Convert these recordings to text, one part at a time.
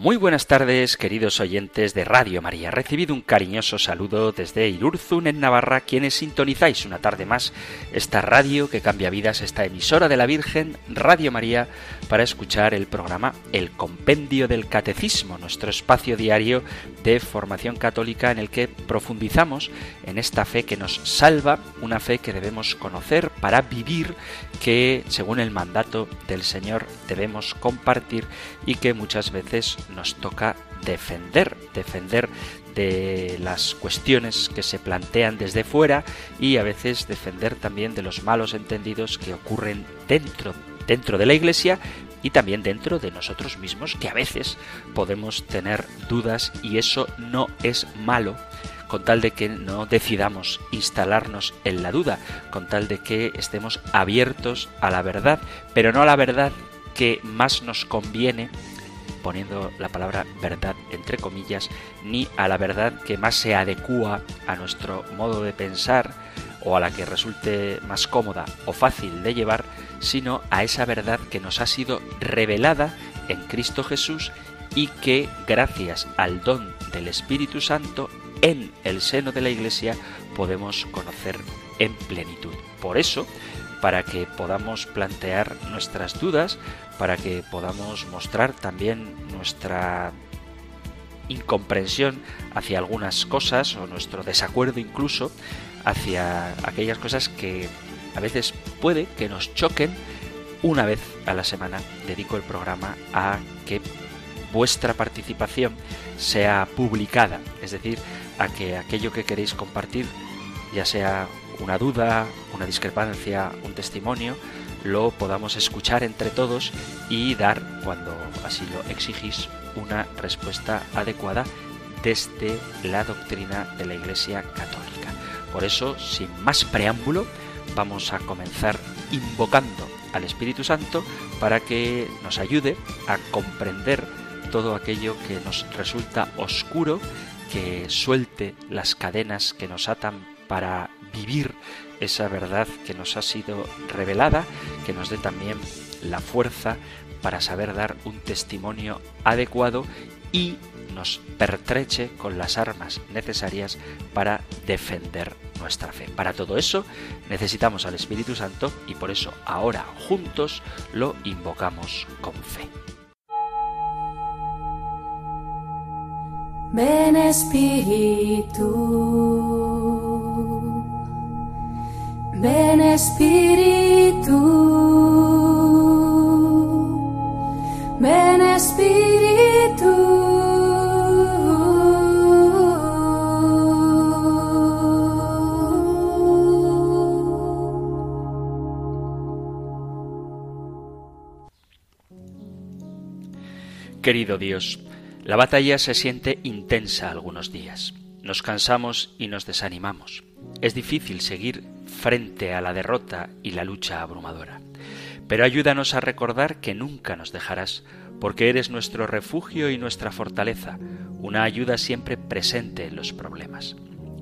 Muy buenas tardes, queridos oyentes de Radio María. Recibido un cariñoso saludo desde Irurzun, en Navarra, quienes sintonizáis una tarde más esta radio que cambia vidas, esta emisora de la Virgen, Radio María, para escuchar el programa El Compendio del Catecismo, nuestro espacio diario de formación católica en el que profundizamos en esta fe que nos salva, una fe que debemos conocer para vivir, que según el mandato del Señor debemos compartir y que muchas veces nos toca defender, defender de las cuestiones que se plantean desde fuera y a veces defender también de los malos entendidos que ocurren dentro, dentro de la Iglesia y también dentro de nosotros mismos, que a veces podemos tener dudas y eso no es malo con tal de que no decidamos instalarnos en la duda, con tal de que estemos abiertos a la verdad, pero no a la verdad que más nos conviene poniendo la palabra verdad entre comillas, ni a la verdad que más se adecúa a nuestro modo de pensar o a la que resulte más cómoda o fácil de llevar, sino a esa verdad que nos ha sido revelada en Cristo Jesús y que gracias al don del Espíritu Santo en el seno de la Iglesia podemos conocer en plenitud. Por eso, para que podamos plantear nuestras dudas, para que podamos mostrar también nuestra incomprensión hacia algunas cosas o nuestro desacuerdo incluso hacia aquellas cosas que a veces puede que nos choquen. Una vez a la semana dedico el programa a que vuestra participación sea publicada, es decir, a que aquello que queréis compartir, ya sea una duda, una discrepancia, un testimonio, lo podamos escuchar entre todos y dar, cuando así lo exigís, una respuesta adecuada desde la doctrina de la Iglesia Católica. Por eso, sin más preámbulo, vamos a comenzar invocando al Espíritu Santo para que nos ayude a comprender todo aquello que nos resulta oscuro, que suelte las cadenas que nos atan para vivir esa verdad que nos ha sido revelada, que nos dé también la fuerza para saber dar un testimonio adecuado y nos pertreche con las armas necesarias para defender nuestra fe. Para todo eso necesitamos al Espíritu Santo y por eso ahora juntos lo invocamos con fe. Ven Espíritu. Ven Espíritu, ven Espíritu. Querido Dios, la batalla se siente intensa algunos días. Nos cansamos y nos desanimamos. Es difícil seguir frente a la derrota y la lucha abrumadora. Pero ayúdanos a recordar que nunca nos dejarás, porque eres nuestro refugio y nuestra fortaleza, una ayuda siempre presente en los problemas.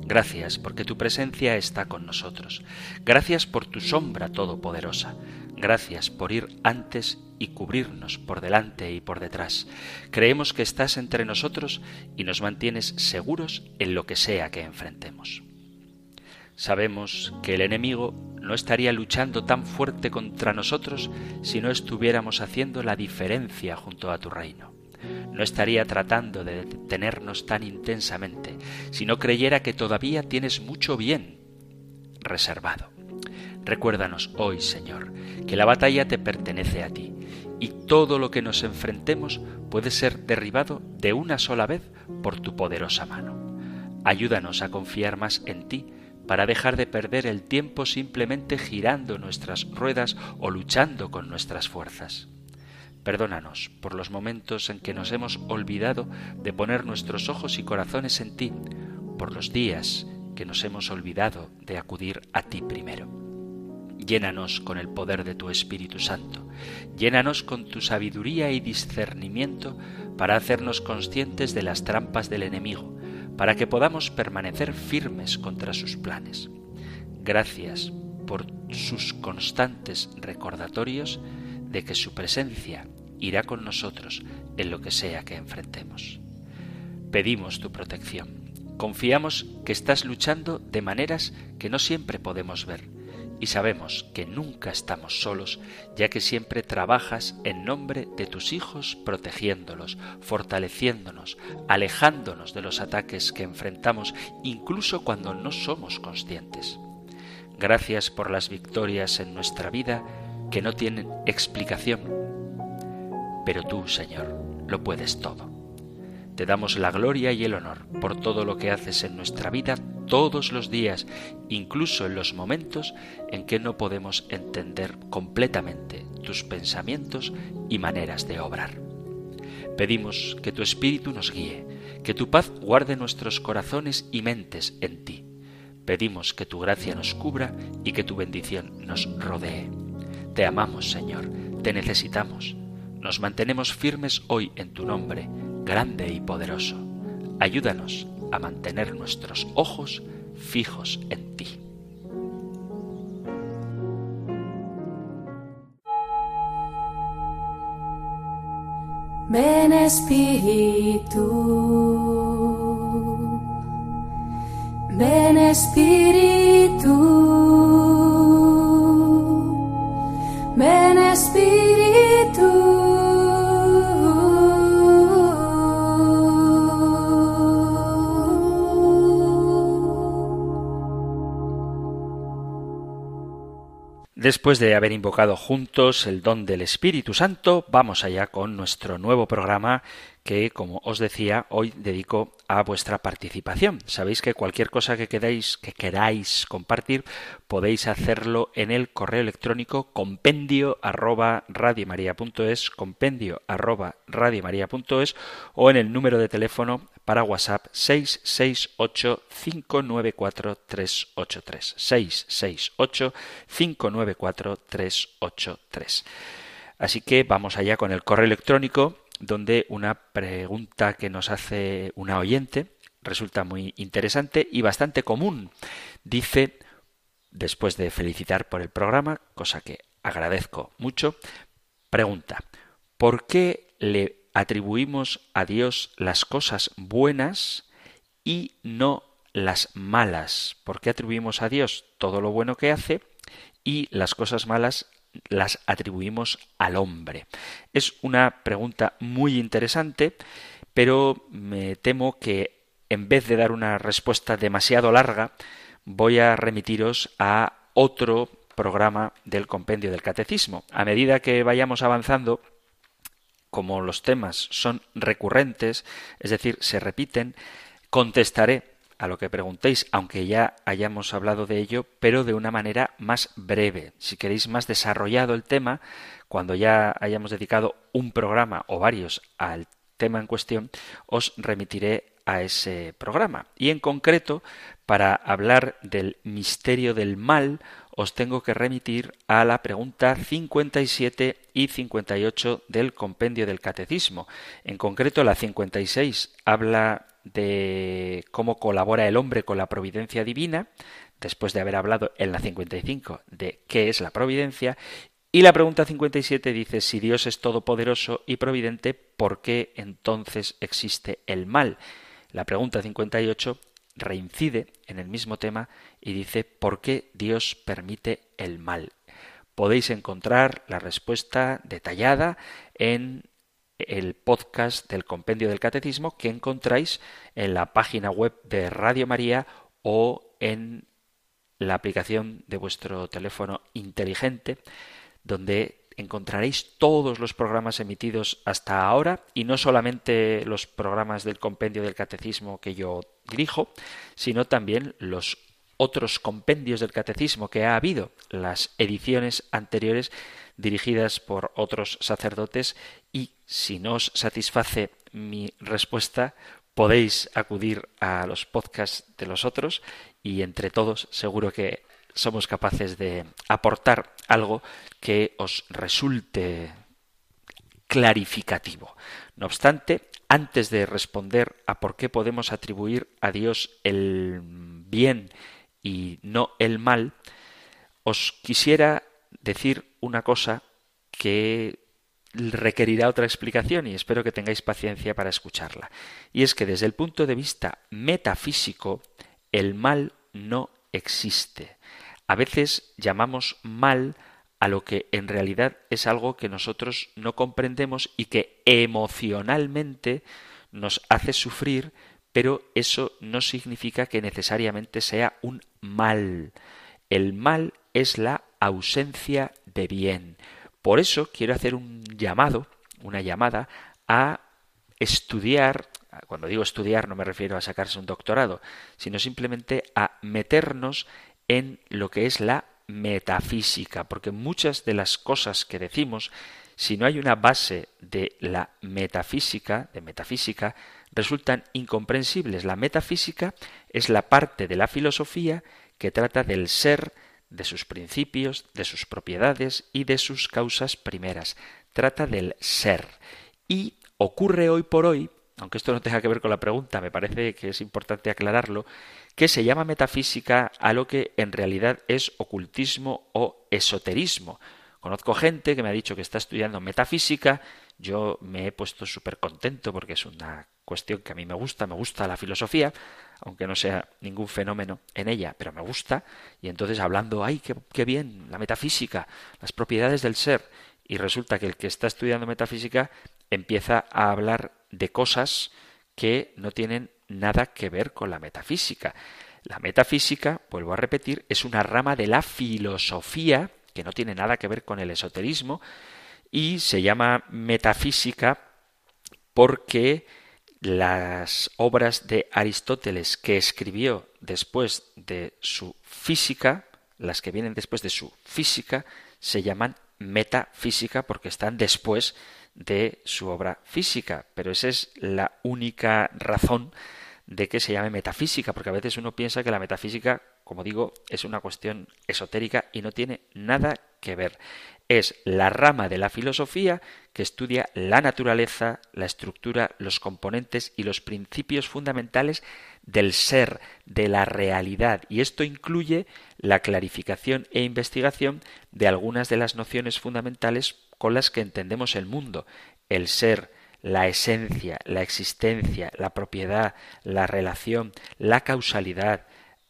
Gracias porque tu presencia está con nosotros. Gracias por tu sombra todopoderosa. Gracias por ir antes y cubrirnos por delante y por detrás. Creemos que estás entre nosotros y nos mantienes seguros en lo que sea que enfrentemos. Sabemos que el enemigo no estaría luchando tan fuerte contra nosotros si no estuviéramos haciendo la diferencia junto a tu reino. No estaría tratando de detenernos tan intensamente si no creyera que todavía tienes mucho bien reservado. Recuérdanos hoy, Señor, que la batalla te pertenece a ti y todo lo que nos enfrentemos puede ser derribado de una sola vez por tu poderosa mano. Ayúdanos a confiar más en ti para dejar de perder el tiempo simplemente girando nuestras ruedas o luchando con nuestras fuerzas. Perdónanos por los momentos en que nos hemos olvidado de poner nuestros ojos y corazones en ti, por los días que nos hemos olvidado de acudir a ti primero. Llénanos con el poder de tu Espíritu Santo. Llénanos con tu sabiduría y discernimiento para hacernos conscientes de las trampas del enemigo, para que podamos permanecer firmes contra sus planes. Gracias por sus constantes recordatorios de que su presencia irá con nosotros en lo que sea que enfrentemos. Pedimos tu protección. Confiamos que estás luchando de maneras que no siempre podemos ver y sabemos que nunca estamos solos, ya que siempre trabajas en nombre de tus hijos protegiéndolos, fortaleciéndonos, alejándonos de los ataques que enfrentamos incluso cuando no somos conscientes. Gracias por las victorias en nuestra vida que no tienen explicación. Pero tú, Señor, lo puedes todo. Te damos la gloria y el honor por todo lo que haces en nuestra vida todos los días, incluso en los momentos en que no podemos entender completamente tus pensamientos y maneras de obrar. Pedimos que tu Espíritu nos guíe, que tu paz guarde nuestros corazones y mentes en ti. Pedimos que tu gracia nos cubra y que tu bendición nos rodee. Te amamos, Señor, te necesitamos. Nos mantenemos firmes hoy en tu nombre grande y poderoso. Ayúdanos a mantener nuestros ojos fijos en ti. Ven Espíritu, ven Espíritu, ven Espíritu. Después de haber invocado juntos el don del Espíritu Santo, vamos allá con nuestro nuevo programa que, como os decía, hoy dedico a vuestra participación. Sabéis que cualquier cosa que queráis, que queráis compartir, podéis hacerlo en el correo electrónico compendio arroba radiomaria.es, compendio arroba radiomaria.es o en el número de teléfono para WhatsApp 668 594 383 668 594 383. Así que vamos allá con el correo electrónico donde una pregunta que nos hace una oyente resulta muy interesante y bastante común. Dice, después de felicitar por el programa, cosa que agradezco mucho, pregunta, ¿por qué le atribuimos a Dios las cosas buenas y no las malas? ¿Por qué atribuimos a Dios todo lo bueno que hace y las cosas malas las atribuimos al hombre? Es una pregunta muy interesante, pero me temo que en vez de dar una respuesta demasiado larga, voy a remitiros a otro programa del compendio del catecismo. A medida que vayamos avanzando, como los temas son recurrentes, es decir, se repiten, contestaré a lo que preguntéis, aunque ya hayamos hablado de ello, pero de una manera más breve. Si queréis más desarrollado el tema, cuando ya hayamos dedicado un programa o varios al tema en cuestión, os remitiré a ese programa. Y en concreto, para hablar del misterio del mal, os tengo que remitir a la pregunta 57 y 58 del compendio del catecismo. En concreto, la 56 habla de cómo colabora el hombre con la providencia divina, después de haber hablado en la 55 de qué es la providencia, y la pregunta 57 dice, si Dios es todopoderoso y providente, ¿por qué entonces existe el mal? La pregunta 58 reincide en el mismo tema y dice, ¿por qué Dios permite el mal? Podéis encontrar la respuesta detallada en el podcast del Compendio del Catecismo que encontráis en la página web de Radio María o en la aplicación de vuestro teléfono inteligente, donde encontraréis todos los programas emitidos hasta ahora y no solamente los programas del Compendio del Catecismo que yo dirijo, sino también los otros compendios del catecismo que ha habido, las ediciones anteriores dirigidas por otros sacerdotes y si no os satisface mi respuesta, podéis acudir a los podcasts de los otros y entre todos seguro que somos capaces de aportar algo que os resulte clarificativo. No obstante, antes de responder a por qué podemos atribuir a Dios el bien y no el mal, os quisiera decir una cosa que requerirá otra explicación y espero que tengáis paciencia para escucharla. Y es que desde el punto de vista metafísico, el mal no existe. A veces llamamos mal a lo que en realidad es algo que nosotros no comprendemos y que emocionalmente nos hace sufrir, pero eso no significa que necesariamente sea un mal. El mal es la ausencia de bien. Por eso quiero hacer un llamado, una llamada a estudiar, cuando digo estudiar no me refiero a sacarse un doctorado, sino simplemente a meternos en lo que es la metafísica, porque muchas de las cosas que decimos, si no hay una base de la metafísica, de metafísica, resultan incomprensibles. La metafísica es la parte de la filosofía que trata del ser, de sus principios, de sus propiedades y de sus causas primeras. Trata del ser. Y ocurre hoy por hoy, aunque esto no tenga que ver con la pregunta, me parece que es importante aclararlo, que se llama metafísica a lo que en realidad es ocultismo o esoterismo. Conozco gente que me ha dicho que está estudiando metafísica, yo me he puesto súper contento porque es una cuestión que a mí me gusta, me gusta la filosofía, aunque no sea ningún fenómeno en ella, pero me gusta, y entonces hablando, ay, qué, qué bien, la metafísica, las propiedades del ser, y resulta que el que está estudiando metafísica empieza a hablar de cosas que no tienen nada que ver con la metafísica. La metafísica, vuelvo a repetir, es una rama de la filosofía que no tiene nada que ver con el esoterismo y se llama metafísica porque las obras de Aristóteles que escribió después de su física, las que vienen después de su física, se llaman metafísica porque están después de su obra física, pero esa es la única razón de que se llame metafísica, porque a veces uno piensa que la metafísica, como digo, es una cuestión esotérica y no tiene nada que ver. Es la rama de la filosofía que estudia la naturaleza, la estructura, los componentes y los principios fundamentales del ser, de la realidad. Y esto incluye la clarificación e investigación de algunas de las nociones fundamentales con las que entendemos el mundo, el ser, la esencia, la existencia, la propiedad, la relación, la causalidad.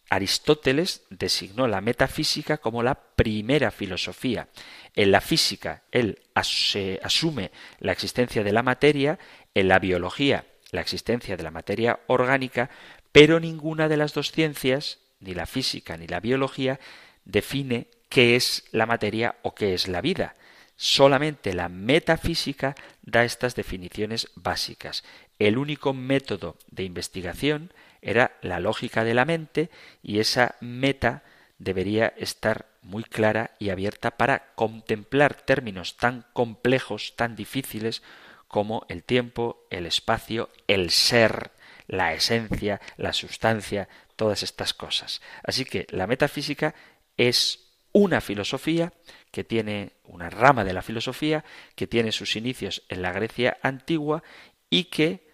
Aristóteles designó la metafísica como la primera filosofía. En la física, él asume la existencia de la materia, en la biología, la existencia de la materia orgánica, pero ninguna de las dos ciencias, ni la física ni la biología, define qué es la materia o qué es la vida. Solamente la metafísica da estas definiciones básicas. El único método de investigación era la lógica de la mente y esa meta debería estar muy clara y abierta para contemplar términos tan complejos, tan difíciles como el tiempo, el espacio, el ser, la esencia, la sustancia, todas estas cosas. Así que la metafísica es una filosofía que tiene una rama de la filosofía que tiene sus inicios en la Grecia antigua y que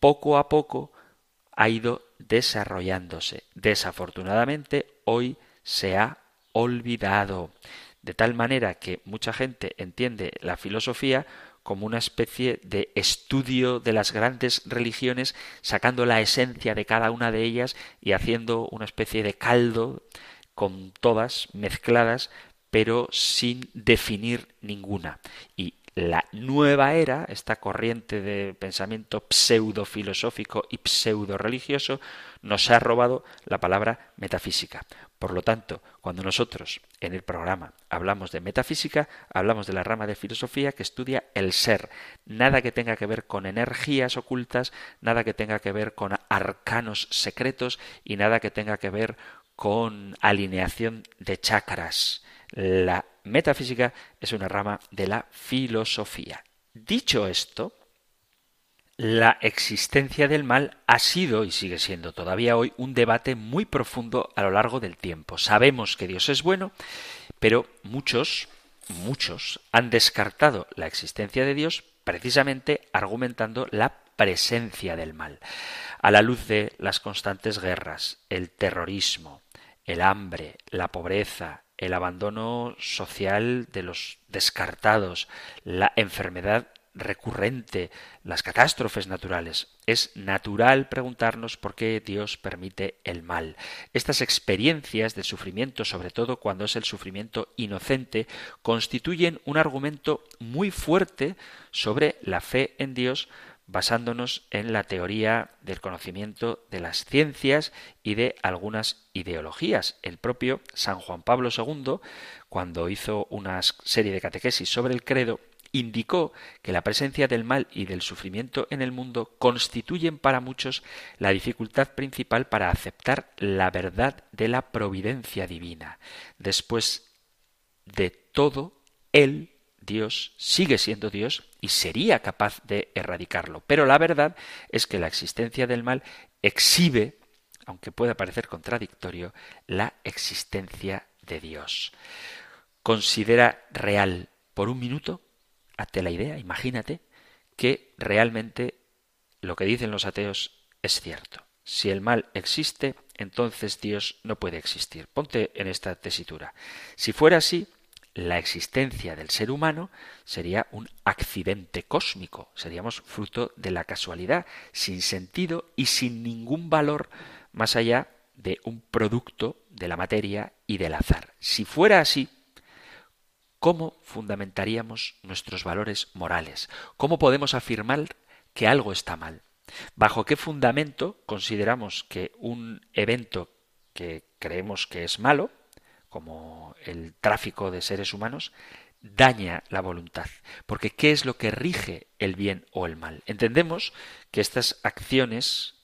poco a poco ha ido desarrollándose. Desafortunadamente hoy se ha olvidado. De tal manera que mucha gente entiende la filosofía como una especie de estudio de las grandes religiones, sacando la esencia de cada una de ellas y haciendo una especie de caldo con todas mezcladas pero sin definir ninguna. Y la nueva era, esta corriente de pensamiento pseudo filosófico y pseudo religioso, nos ha robado la palabra metafísica. Por lo tanto, cuando nosotros en el programa hablamos de metafísica, hablamos de la rama de filosofía que estudia el ser, nada que tenga que ver con energías ocultas, nada que tenga que ver con arcanos secretos y nada que tenga que ver con alineación de chakras. La metafísica es una rama de la filosofía. Dicho esto, la existencia del mal ha sido y sigue siendo todavía hoy un debate muy profundo a lo largo del tiempo. Sabemos que Dios es bueno, pero muchos, muchos han descartado la existencia de Dios precisamente argumentando la presencia del mal. A la luz de las constantes guerras, el terrorismo, el hambre, la pobreza, el abandono social de los descartados, la enfermedad recurrente, las catástrofes naturales. Es natural preguntarnos por qué Dios permite el mal. Estas experiencias de sufrimiento, sobre todo cuando es el sufrimiento inocente, constituyen un argumento muy fuerte sobre la fe en Dios basándonos en la teoría del conocimiento de las ciencias y de algunas ideologías. El propio San Juan Pablo II, cuando hizo una serie de catequesis sobre el credo, indicó que la presencia del mal y del sufrimiento en el mundo constituyen para muchos la dificultad principal para aceptar la verdad de la providencia divina. Después de todo, Él, Dios, sigue siendo Dios y sería capaz de erradicarlo. Pero la verdad es que la existencia del mal exhibe, aunque pueda parecer contradictorio, la existencia de Dios. Considera real por un minuto hazte la idea, imagínate, que realmente lo que dicen los ateos es cierto. Si el mal existe, entonces Dios no puede existir. Ponte en esta tesitura. Si fuera así, la existencia del ser humano sería un accidente cósmico, seríamos fruto de la casualidad, sin sentido y sin ningún valor más allá de un producto de la materia y del azar. Si fuera así, ¿Cómo fundamentaríamos nuestros valores morales? ¿Cómo podemos afirmar que algo está mal? ¿Bajo qué fundamento consideramos que un evento que creemos que es malo, como el tráfico de seres humanos, daña la voluntad. Porque ¿qué es lo que rige el bien o el mal? Entendemos que estas acciones,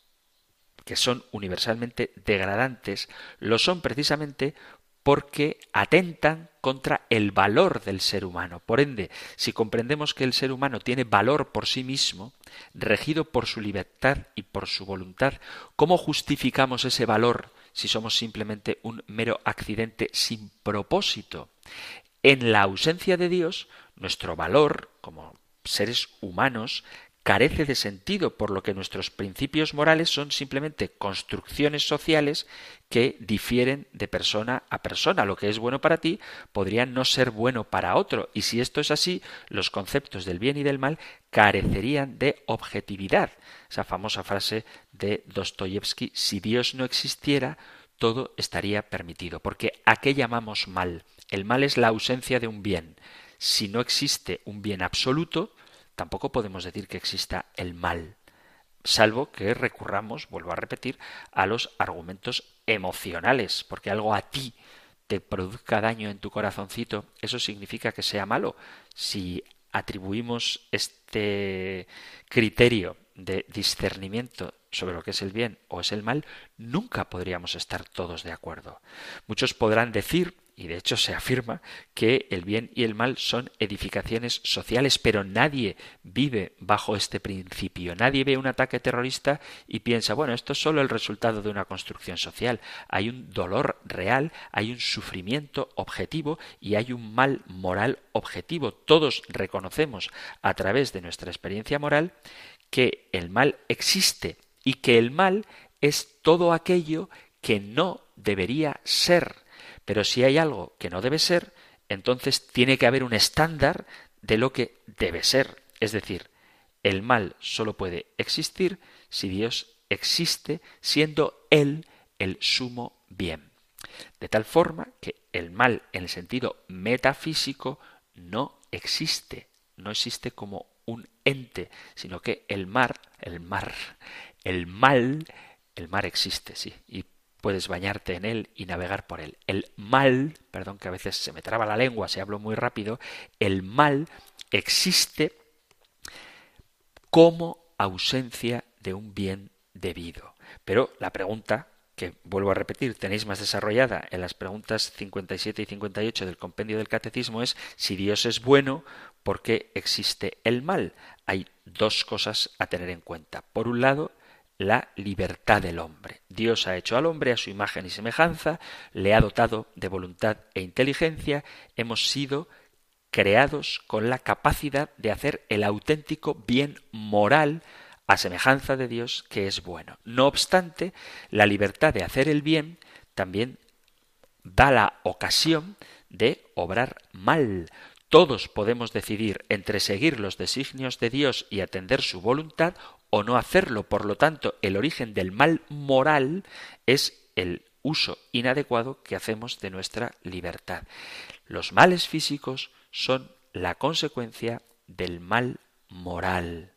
que son universalmente degradantes, lo son precisamente porque atentan contra el valor del ser humano. Por ende, si comprendemos que el ser humano tiene valor por sí mismo, regido por su libertad y por su voluntad, ¿cómo justificamos ese valor si somos simplemente un mero accidente sin propósito? En la ausencia de Dios, nuestro valor como seres humanos carece de sentido, por lo que nuestros principios morales son simplemente construcciones sociales que difieren de persona a persona. Lo que es bueno para ti podría no ser bueno para otro, y si esto es así, los conceptos del bien y del mal carecerían de objetividad. Esa famosa frase de Dostoyevsky, si Dios no existiera, todo estaría permitido, porque ¿a qué llamamos mal? El mal es la ausencia de un bien. Si no existe un bien absoluto, tampoco podemos decir que exista el mal, salvo que recurramos, vuelvo a repetir, a los argumentos emocionales, porque algo a ti te produzca daño en tu corazoncito, eso significa que sea malo. Si atribuimos este criterio de discernimiento sobre lo que es el bien o es el mal, nunca podríamos estar todos de acuerdo. Muchos podrán decir y de hecho se afirma que el bien y el mal son edificaciones sociales, pero nadie vive bajo este principio. Nadie ve un ataque terrorista y piensa, bueno, esto es solo el resultado de una construcción social. Hay un dolor real, hay un sufrimiento objetivo y hay un mal moral objetivo. Todos reconocemos a través de nuestra experiencia moral que el mal existe y que el mal es todo aquello que no debería ser pero si hay algo que no debe ser, entonces tiene que haber un estándar de lo que debe ser. Es decir, el mal solo puede existir si Dios existe siendo Él el sumo bien. De tal forma que el mal en el sentido metafísico no existe, no existe como un ente, sino que el mar, el mar, el mal, el mar existe, sí, puedes bañarte en él y navegar por él. El mal, perdón que a veces se me traba la lengua si hablo muy rápido, el mal existe como ausencia de un bien debido. Pero la pregunta que vuelvo a repetir, tenéis más desarrollada en las preguntas 57 y 58 del compendio del catecismo es si Dios es bueno, por qué existe el mal. Hay dos cosas a tener en cuenta. Por un lado, la libertad del hombre. Dios ha hecho al hombre a su imagen y semejanza, le ha dotado de voluntad e inteligencia, hemos sido creados con la capacidad de hacer el auténtico bien moral a semejanza de Dios que es bueno. No obstante, la libertad de hacer el bien también da la ocasión de obrar mal. Todos podemos decidir entre seguir los designios de Dios y atender su voluntad o no hacerlo. Por lo tanto, el origen del mal moral es el uso inadecuado que hacemos de nuestra libertad. Los males físicos son la consecuencia del mal moral.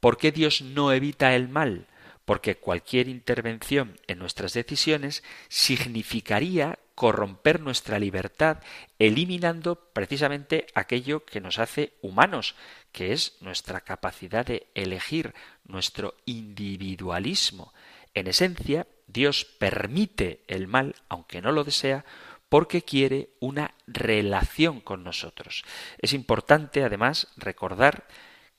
¿Por qué Dios no evita el mal? Porque cualquier intervención en nuestras decisiones significaría corromper nuestra libertad, eliminando precisamente aquello que nos hace humanos, que es nuestra capacidad de elegir, nuestro individualismo. En esencia, Dios permite el mal, aunque no lo desea, porque quiere una relación con nosotros. Es importante, además, recordar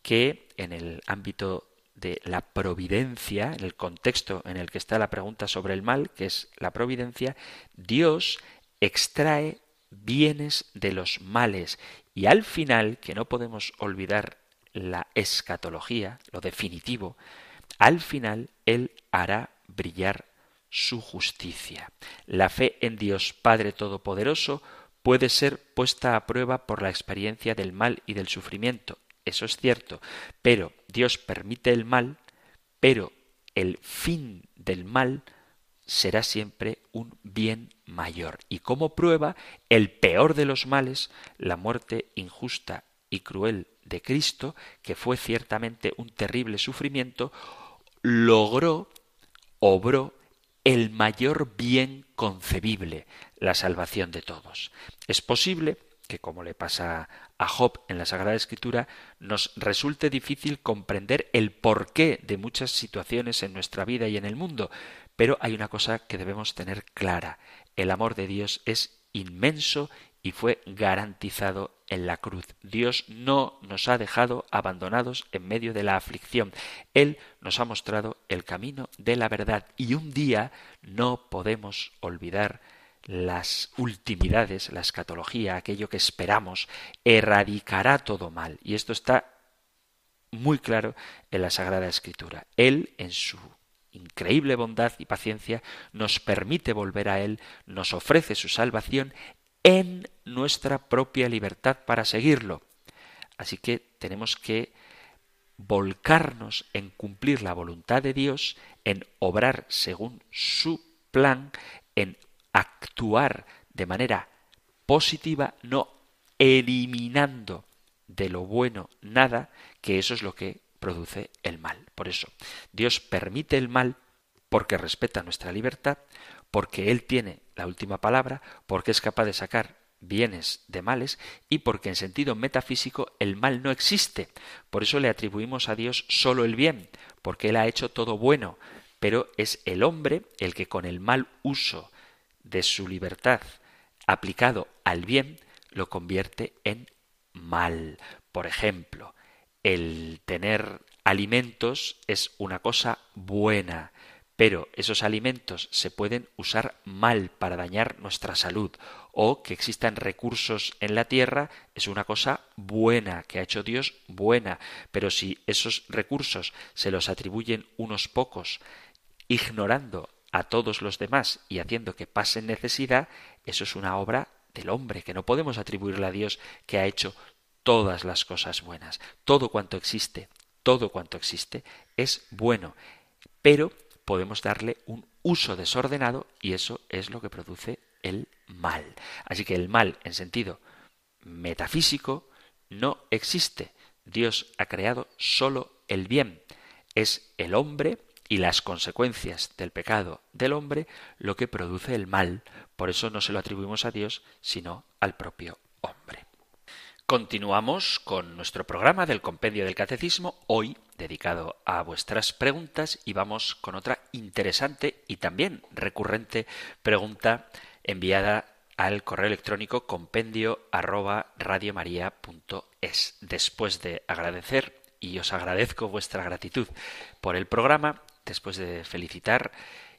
que en el ámbito de la providencia, en el contexto en el que está la pregunta sobre el mal, que es la providencia, Dios extrae bienes de los males y al final, que no podemos olvidar la escatología, lo definitivo, al final Él hará brillar su justicia. La fe en Dios Padre Todopoderoso puede ser puesta a prueba por la experiencia del mal y del sufrimiento, eso es cierto, pero Dios permite el mal, pero el fin del mal será siempre un bien mayor. Y como prueba, el peor de los males, la muerte injusta y cruel de Cristo, que fue ciertamente un terrible sufrimiento, logró, obró el mayor bien concebible, la salvación de todos. Es posible que, como le pasa a Job en la Sagrada Escritura, nos resulte difícil comprender el porqué de muchas situaciones en nuestra vida y en el mundo, pero hay una cosa que debemos tener clara. El amor de Dios es inmenso y fue garantizado en la cruz. Dios no nos ha dejado abandonados en medio de la aflicción. Él nos ha mostrado el camino de la verdad y un día no podemos olvidar las ultimidades, la escatología, aquello que esperamos, erradicará todo mal. Y esto está muy claro en la Sagrada Escritura. Él, en su increíble bondad y paciencia, nos permite volver a Él, nos ofrece su salvación en nuestra propia libertad para seguirlo. Así que tenemos que volcarnos en cumplir la voluntad de Dios, en obrar según su plan, en actuar de manera positiva, no eliminando de lo bueno nada, que eso es lo que produce el mal. Por eso, Dios permite el mal porque respeta nuestra libertad, porque Él tiene la última palabra, porque es capaz de sacar bienes de males y porque en sentido metafísico el mal no existe. Por eso le atribuimos a Dios solo el bien, porque Él ha hecho todo bueno, pero es el hombre el que con el mal uso de su libertad aplicado al bien lo convierte en mal. Por ejemplo, el tener alimentos es una cosa buena, pero esos alimentos se pueden usar mal para dañar nuestra salud o que existan recursos en la tierra es una cosa buena, que ha hecho Dios buena, pero si esos recursos se los atribuyen unos pocos, ignorando a todos los demás y haciendo que pasen necesidad, eso es una obra del hombre, que no podemos atribuirle a Dios que ha hecho todas las cosas buenas. Todo cuanto existe, todo cuanto existe es bueno, pero podemos darle un uso desordenado y eso es lo que produce el mal. Así que el mal en sentido metafísico no existe. Dios ha creado solo el bien. Es el hombre y las consecuencias del pecado del hombre lo que produce el mal. Por eso no se lo atribuimos a Dios, sino al propio hombre. Continuamos con nuestro programa del Compendio del Catecismo, hoy dedicado a vuestras preguntas y vamos con otra interesante y también recurrente pregunta enviada al correo electrónico compendio arroba es. Después de agradecer, y os agradezco vuestra gratitud por el programa, después de felicitar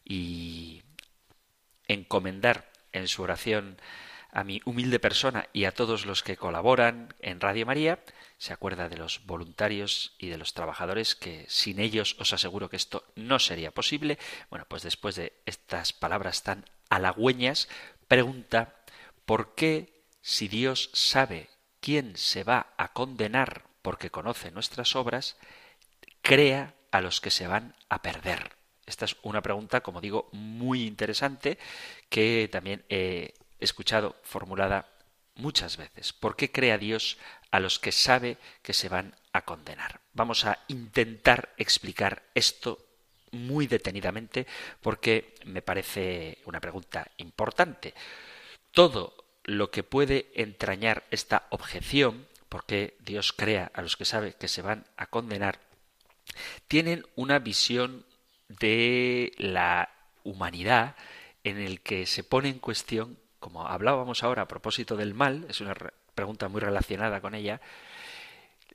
y encomendar en su oración a mi humilde persona y a todos los que colaboran en Radio María, se acuerda de los voluntarios y de los trabajadores que sin ellos os aseguro que esto no sería posible. Bueno, pues después de estas palabras tan halagüeñas, pregunta ¿por qué si Dios sabe quién se va a condenar porque conoce nuestras obras, crea a los que se van a perder? Esta es una pregunta, como digo, muy interesante que también he escuchado formulada muchas veces. ¿Por qué crea Dios a los que sabe que se van a condenar? Vamos a intentar explicar esto muy detenidamente porque me parece una pregunta importante. Todo lo que puede entrañar esta objeción, porque Dios crea a los que sabe que se van a condenar, tienen una visión de la humanidad en el que se pone en cuestión, como hablábamos ahora a propósito del mal, es una pregunta muy relacionada con ella,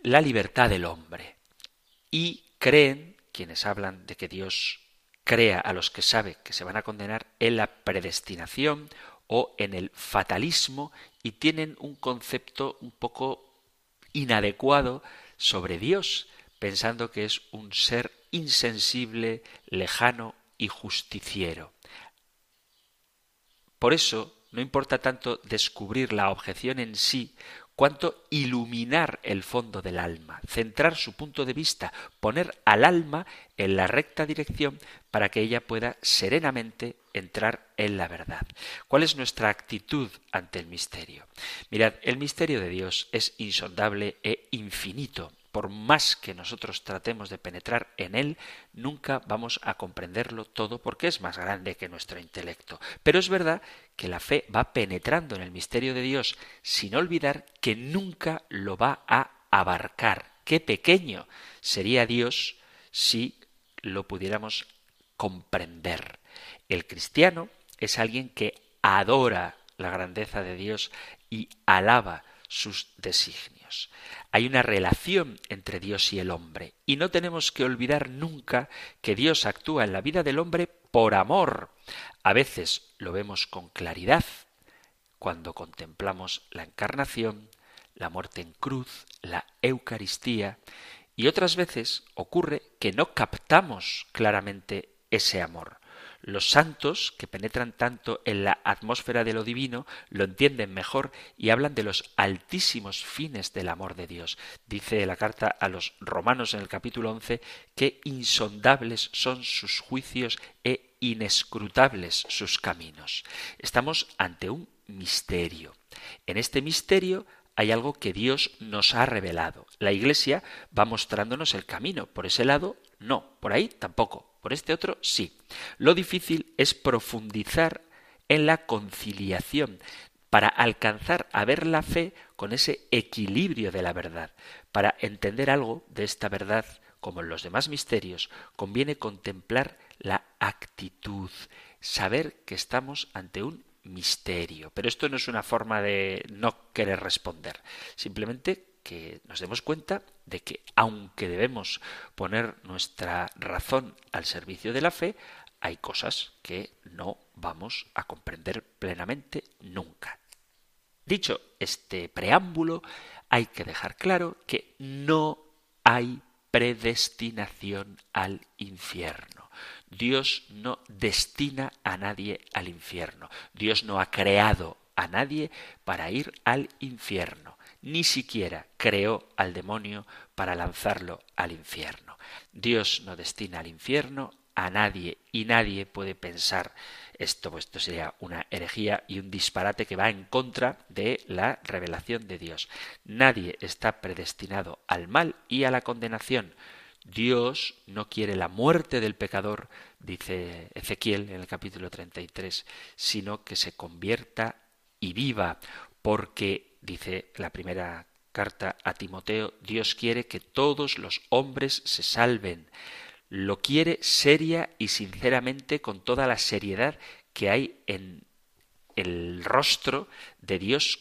la libertad del hombre. Y creen, quienes hablan de que Dios crea a los que sabe que se van a condenar, en la predestinación o en el fatalismo y tienen un concepto un poco inadecuado sobre Dios, pensando que es un ser insensible, lejano y justiciero. Por eso no importa tanto descubrir la objeción en sí, cuanto iluminar el fondo del alma, centrar su punto de vista, poner al alma en la recta dirección para que ella pueda serenamente entrar en la verdad. ¿Cuál es nuestra actitud ante el misterio? Mirad, el misterio de Dios es insondable e infinito por más que nosotros tratemos de penetrar en él, nunca vamos a comprenderlo todo porque es más grande que nuestro intelecto. Pero es verdad que la fe va penetrando en el misterio de Dios sin olvidar que nunca lo va a abarcar. Qué pequeño sería Dios si lo pudiéramos comprender. El cristiano es alguien que adora la grandeza de Dios y alaba sus designios. Hay una relación entre Dios y el hombre, y no tenemos que olvidar nunca que Dios actúa en la vida del hombre por amor. A veces lo vemos con claridad cuando contemplamos la encarnación, la muerte en cruz, la Eucaristía, y otras veces ocurre que no captamos claramente ese amor. Los santos, que penetran tanto en la atmósfera de lo divino, lo entienden mejor y hablan de los altísimos fines del amor de Dios. Dice la carta a los romanos en el capítulo 11 que insondables son sus juicios e inescrutables sus caminos. Estamos ante un misterio. En este misterio hay algo que Dios nos ha revelado. La Iglesia va mostrándonos el camino. Por ese lado, no. Por ahí tampoco. Por este otro, sí. Lo difícil es profundizar en la conciliación para alcanzar a ver la fe con ese equilibrio de la verdad. Para entender algo de esta verdad, como en los demás misterios, conviene contemplar la actitud, saber que estamos ante un misterio. Pero esto no es una forma de no querer responder. Simplemente que nos demos cuenta de que aunque debemos poner nuestra razón al servicio de la fe, hay cosas que no vamos a comprender plenamente nunca. Dicho este preámbulo, hay que dejar claro que no hay predestinación al infierno. Dios no destina a nadie al infierno. Dios no ha creado a nadie para ir al infierno ni siquiera creó al demonio para lanzarlo al infierno. Dios no destina al infierno a nadie y nadie puede pensar esto, pues esto sería una herejía y un disparate que va en contra de la revelación de Dios. Nadie está predestinado al mal y a la condenación. Dios no quiere la muerte del pecador, dice Ezequiel en el capítulo 33, sino que se convierta y viva, porque dice la primera carta a Timoteo, Dios quiere que todos los hombres se salven. Lo quiere seria y sinceramente con toda la seriedad que hay en el rostro de Dios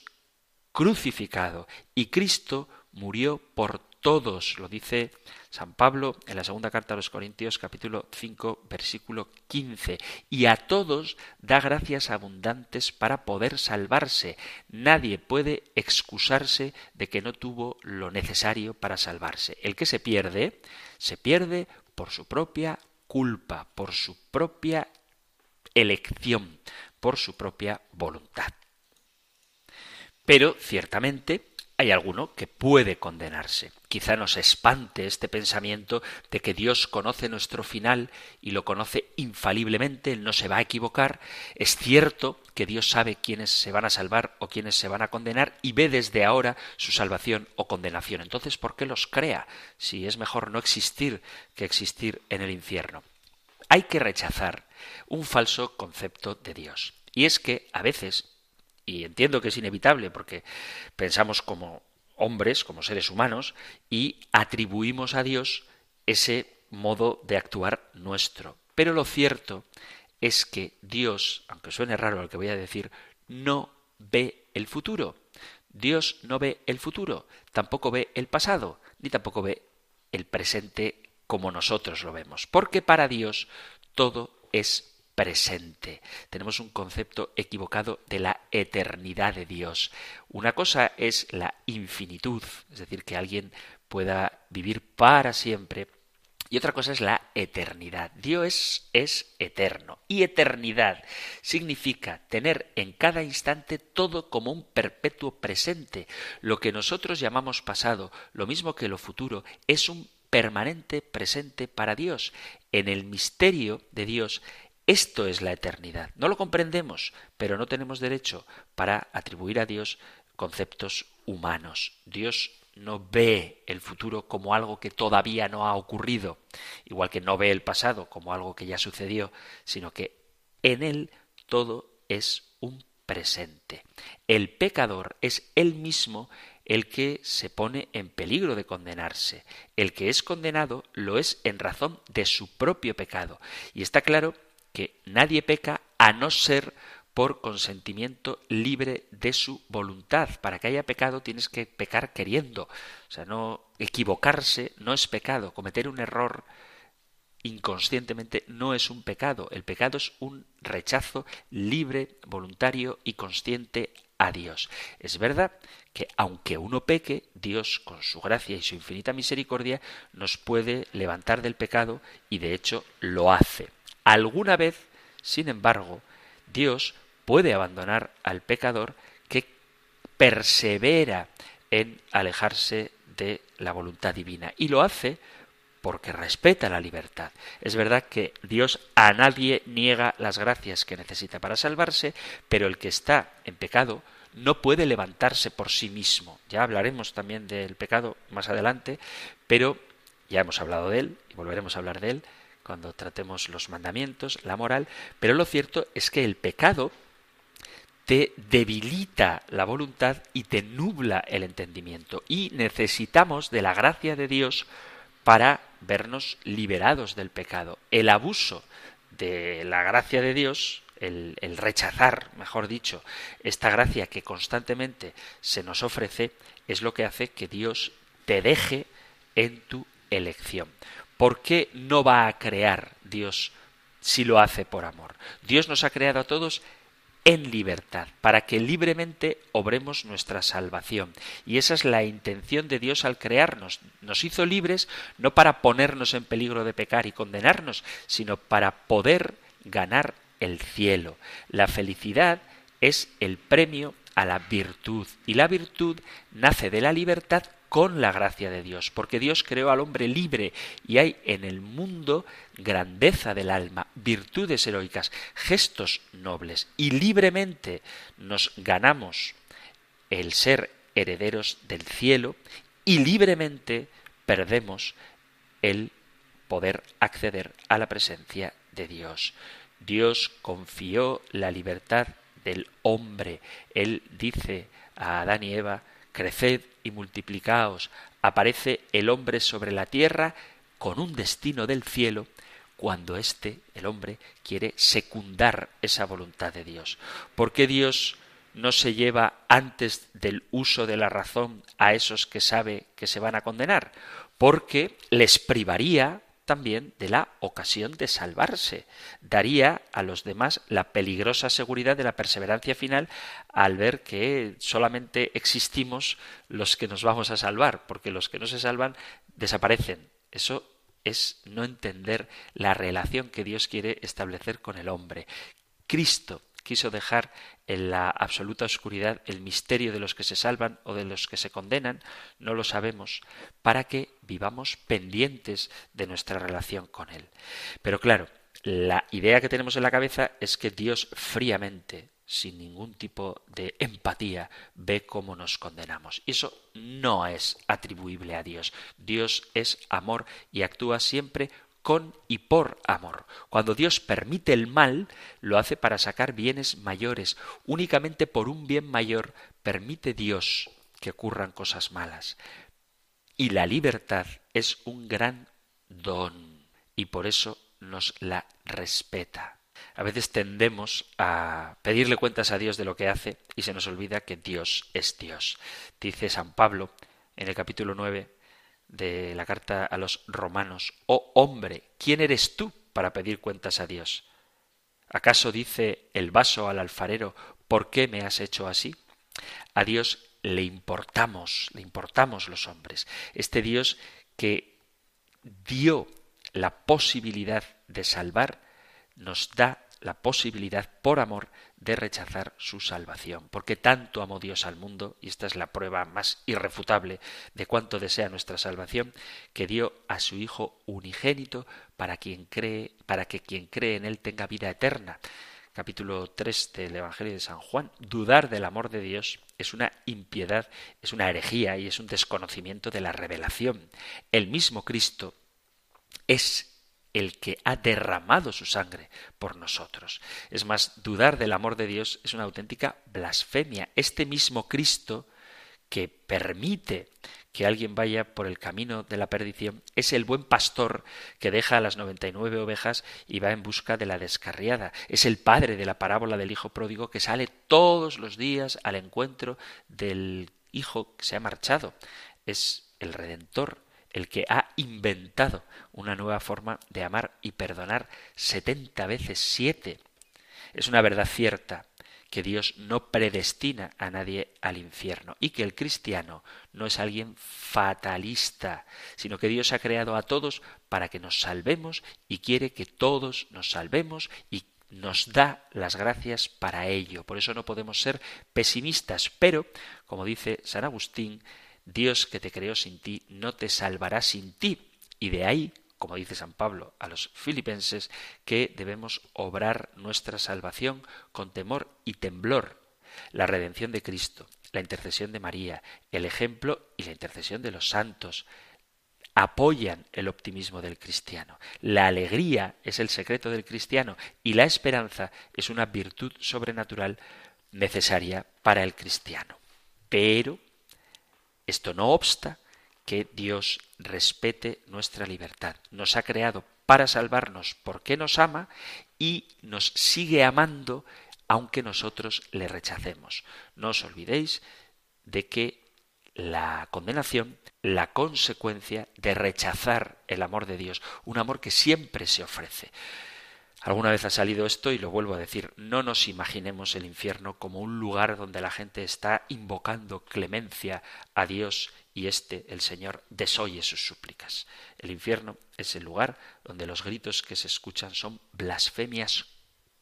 crucificado. Y Cristo murió por todos, lo dice San Pablo en la segunda carta a los Corintios capítulo 5 versículo 15, y a todos da gracias abundantes para poder salvarse. Nadie puede excusarse de que no tuvo lo necesario para salvarse. El que se pierde, se pierde por su propia culpa, por su propia elección, por su propia voluntad. Pero ciertamente hay alguno que puede condenarse. Quizá nos espante este pensamiento de que Dios conoce nuestro final y lo conoce infaliblemente, Él no se va a equivocar. Es cierto que Dios sabe quiénes se van a salvar o quiénes se van a condenar y ve desde ahora su salvación o condenación. Entonces, ¿por qué los crea si es mejor no existir que existir en el infierno? Hay que rechazar un falso concepto de Dios. Y es que a veces y entiendo que es inevitable porque pensamos como hombres, como seres humanos, y atribuimos a Dios ese modo de actuar nuestro. Pero lo cierto es que Dios, aunque suene raro lo que voy a decir, no ve el futuro. Dios no ve el futuro, tampoco ve el pasado, ni tampoco ve el presente como nosotros lo vemos, porque para Dios todo es presente. Tenemos un concepto equivocado de la eternidad de Dios. Una cosa es la infinitud, es decir, que alguien pueda vivir para siempre, y otra cosa es la eternidad. Dios es eterno. Y eternidad significa tener en cada instante todo como un perpetuo presente. Lo que nosotros llamamos pasado, lo mismo que lo futuro, es un permanente presente para Dios. En el misterio de Dios esto es la eternidad. No lo comprendemos, pero no tenemos derecho para atribuir a Dios conceptos humanos. Dios no ve el futuro como algo que todavía no ha ocurrido, igual que no ve el pasado como algo que ya sucedió, sino que en él todo es un presente. El pecador es él mismo el que se pone en peligro de condenarse. El que es condenado lo es en razón de su propio pecado. Y está claro que nadie peca a no ser por consentimiento libre de su voluntad. Para que haya pecado tienes que pecar queriendo. O sea, no equivocarse no es pecado. Cometer un error inconscientemente no es un pecado. El pecado es un rechazo libre, voluntario y consciente a Dios. Es verdad que aunque uno peque, Dios con su gracia y su infinita misericordia nos puede levantar del pecado y de hecho lo hace. Alguna vez, sin embargo, Dios puede abandonar al pecador que persevera en alejarse de la voluntad divina y lo hace porque respeta la libertad. Es verdad que Dios a nadie niega las gracias que necesita para salvarse, pero el que está en pecado no puede levantarse por sí mismo. Ya hablaremos también del pecado más adelante, pero ya hemos hablado de él y volveremos a hablar de él cuando tratemos los mandamientos, la moral, pero lo cierto es que el pecado te debilita la voluntad y te nubla el entendimiento. Y necesitamos de la gracia de Dios para vernos liberados del pecado. El abuso de la gracia de Dios, el, el, rechazar, mejor dicho, esta gracia que constantemente se nos ofrece, es lo que hace que Dios te deje en tu elección. ¿Por qué no va a crear Dios si lo hace por amor? Dios nos ha creado a todos en libertad, para que libremente obremos nuestra salvación. Y esa es la intención de Dios al crearnos. Nos hizo libres no para ponernos en peligro de pecar y condenarnos, sino para poder ganar el cielo. La felicidad es el premio a la virtud, y la virtud nace de la libertad con la gracia de Dios, porque Dios creó al hombre libre y hay en el mundo grandeza del alma, virtudes heroicas, gestos nobles y libremente nos ganamos el ser herederos del cielo y libremente perdemos el poder acceder a la presencia de Dios. Dios confió la libertad del hombre. Él dice a Adán y Eva, creced y multiplicaos. Aparece el hombre sobre la tierra con un destino del cielo, cuando éste, el hombre, quiere secundar esa voluntad de Dios. ¿Por qué Dios no se lleva antes del uso de la razón a esos que sabe que se van a condenar? Porque les privaría también de la ocasión de salvarse. Daría a los demás la peligrosa seguridad de la perseverancia final al ver que solamente existimos los que nos vamos a salvar, porque los que no se salvan desaparecen. Eso es no entender la relación que Dios quiere establecer con el hombre. Cristo quiso dejar en la absoluta oscuridad el misterio de los que se salvan o de los que se condenan, no lo sabemos, para que vivamos pendientes de nuestra relación con Él. Pero claro, la idea que tenemos en la cabeza es que Dios fríamente, sin ningún tipo de empatía, ve cómo nos condenamos. Y eso no es atribuible a Dios. Dios es amor y actúa siempre con y por amor. Cuando Dios permite el mal, lo hace para sacar bienes mayores. Únicamente por un bien mayor permite Dios que ocurran cosas malas. Y la libertad es un gran don y por eso nos la respeta. A veces tendemos a pedirle cuentas a Dios de lo que hace y se nos olvida que Dios es Dios. Dice San Pablo en el capítulo 9 de la carta a los romanos, oh hombre, ¿quién eres tú para pedir cuentas a Dios? ¿Acaso dice el vaso al alfarero, ¿por qué me has hecho así? A Dios le importamos, le importamos los hombres. Este Dios que dio la posibilidad de salvar, nos da la posibilidad, por amor, de rechazar su salvación. Porque tanto amó Dios al mundo, y esta es la prueba más irrefutable de cuánto desea nuestra salvación, que dio a su Hijo unigénito para quien cree, para que quien cree en él tenga vida eterna. Capítulo 3 del Evangelio de San Juan. Dudar del amor de Dios es una impiedad, es una herejía y es un desconocimiento de la revelación. El mismo Cristo es el que ha derramado su sangre por nosotros. Es más, dudar del amor de Dios es una auténtica blasfemia. Este mismo Cristo que permite que alguien vaya por el camino de la perdición es el buen pastor que deja a las noventa y nueve ovejas y va en busca de la descarriada. Es el padre de la parábola del hijo pródigo que sale todos los días al encuentro del hijo que se ha marchado. Es el redentor el que ha inventado una nueva forma de amar y perdonar setenta veces siete. Es una verdad cierta que Dios no predestina a nadie al infierno y que el cristiano no es alguien fatalista, sino que Dios ha creado a todos para que nos salvemos y quiere que todos nos salvemos y nos da las gracias para ello. Por eso no podemos ser pesimistas, pero, como dice San Agustín, Dios que te creó sin ti no te salvará sin ti. Y de ahí, como dice San Pablo a los filipenses, que debemos obrar nuestra salvación con temor y temblor. La redención de Cristo, la intercesión de María, el ejemplo y la intercesión de los santos apoyan el optimismo del cristiano. La alegría es el secreto del cristiano y la esperanza es una virtud sobrenatural necesaria para el cristiano. Pero esto no obsta que Dios respete nuestra libertad. Nos ha creado para salvarnos porque nos ama y nos sigue amando aunque nosotros le rechacemos. No os olvidéis de que la condenación, la consecuencia de rechazar el amor de Dios, un amor que siempre se ofrece. Alguna vez ha salido esto y lo vuelvo a decir, no nos imaginemos el infierno como un lugar donde la gente está invocando clemencia a Dios y éste, el Señor, desoye sus súplicas. El infierno es el lugar donde los gritos que se escuchan son blasfemias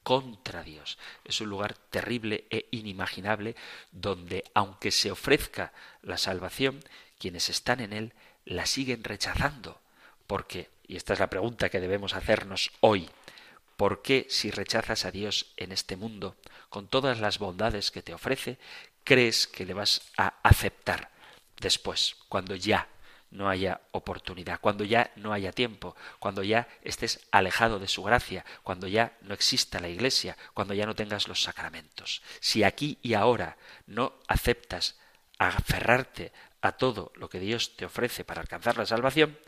contra Dios. Es un lugar terrible e inimaginable donde, aunque se ofrezca la salvación, quienes están en él la siguen rechazando. Porque, y esta es la pregunta que debemos hacernos hoy, ¿Por qué si rechazas a Dios en este mundo, con todas las bondades que te ofrece, crees que le vas a aceptar después, cuando ya no haya oportunidad, cuando ya no haya tiempo, cuando ya estés alejado de su gracia, cuando ya no exista la iglesia, cuando ya no tengas los sacramentos. Si aquí y ahora no aceptas aferrarte a todo lo que Dios te ofrece para alcanzar la salvación,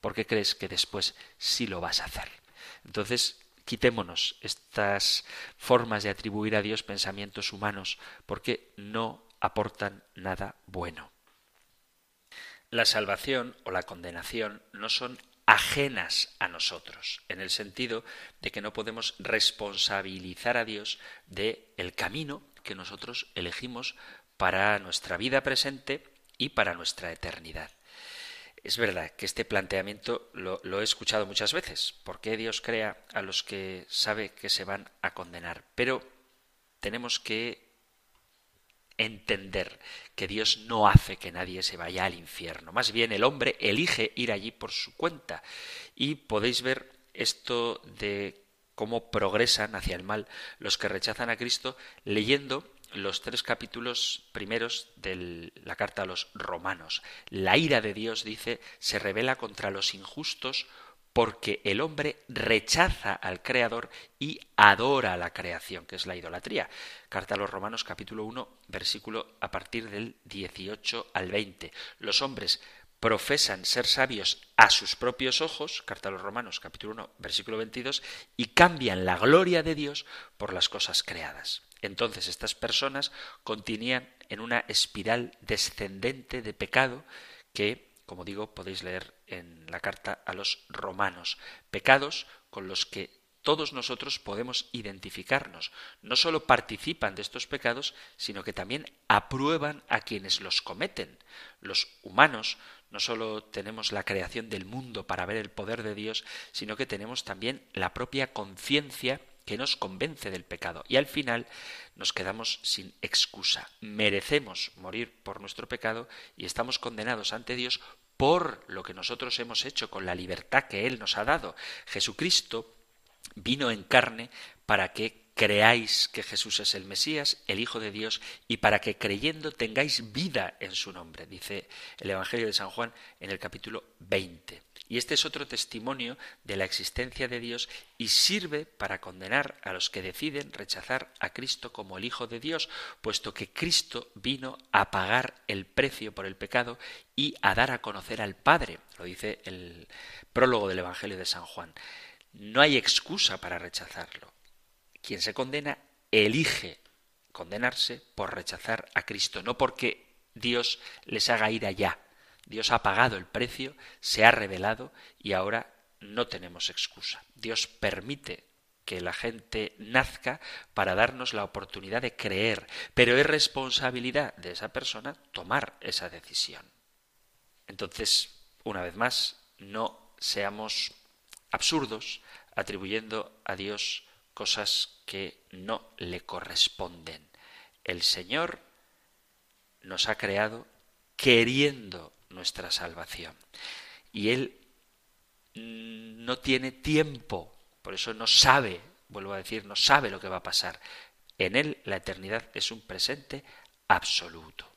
¿por qué crees que después sí lo vas a hacer? Entonces, quitémonos estas formas de atribuir a Dios pensamientos humanos, porque no aportan nada bueno. La salvación o la condenación no son ajenas a nosotros, en el sentido de que no podemos responsabilizar a Dios de el camino que nosotros elegimos para nuestra vida presente y para nuestra eternidad. Es verdad que este planteamiento lo, he escuchado muchas veces. ¿Por qué Dios crea a los que sabe que se van a condenar? Pero tenemos que entender que Dios no hace que nadie se vaya al infierno. Más bien el hombre elige ir allí por su cuenta. Y podéis ver esto de cómo progresan hacia el mal los que rechazan a Cristo leyendo los tres capítulos primeros de la carta a los romanos. La ira de Dios, dice, se revela contra los injustos porque el hombre rechaza al Creador y adora la creación, que es la idolatría. Carta a los Romanos capítulo 1, versículo a partir del 18 al 20. Los hombres profesan ser sabios a sus propios ojos, carta a los Romanos capítulo 1, versículo 22, y cambian la gloria de Dios por las cosas creadas. Entonces estas personas continúan en una espiral descendente de pecado que como digo, podéis leer en la carta a los romanos, pecados con los que todos nosotros podemos identificarnos. No solo participan de estos pecados, sino que también aprueban a quienes los cometen. Los humanos no solo tenemos la creación del mundo para ver el poder de Dios, sino que tenemos también la propia conciencia que nos convence del pecado. Y al final nos quedamos sin excusa. Merecemos morir por nuestro pecado y estamos condenados ante Dios por lo que nosotros hemos hecho con la libertad que Él nos ha dado. Jesucristo vino en carne para que creáis que Jesús es el Mesías, el Hijo de Dios, y para que creyendo tengáis vida en su nombre, dice el Evangelio de San Juan en el capítulo 20. Y este es otro testimonio de la existencia de Dios y sirve para condenar a los que deciden rechazar a Cristo como el Hijo de Dios, puesto que Cristo vino a pagar el precio por el pecado y a dar a conocer al Padre, lo dice el prólogo del Evangelio de San Juan. No hay excusa para rechazarlo. Quien se condena elige condenarse por rechazar a Cristo, no porque Dios les haga ir allá, Dios ha pagado el precio, se ha revelado y ahora no tenemos excusa. Dios permite que la gente nazca para darnos la oportunidad de creer, pero es responsabilidad de esa persona tomar esa decisión. Entonces, una vez más, no seamos absurdos atribuyendo a Dios cosas que no le corresponden. El Señor nos ha creado queriendo nuestra salvación. Y Él no tiene tiempo, por eso no sabe, vuelvo a decir, no sabe lo que va a pasar. En Él la eternidad es un presente absoluto.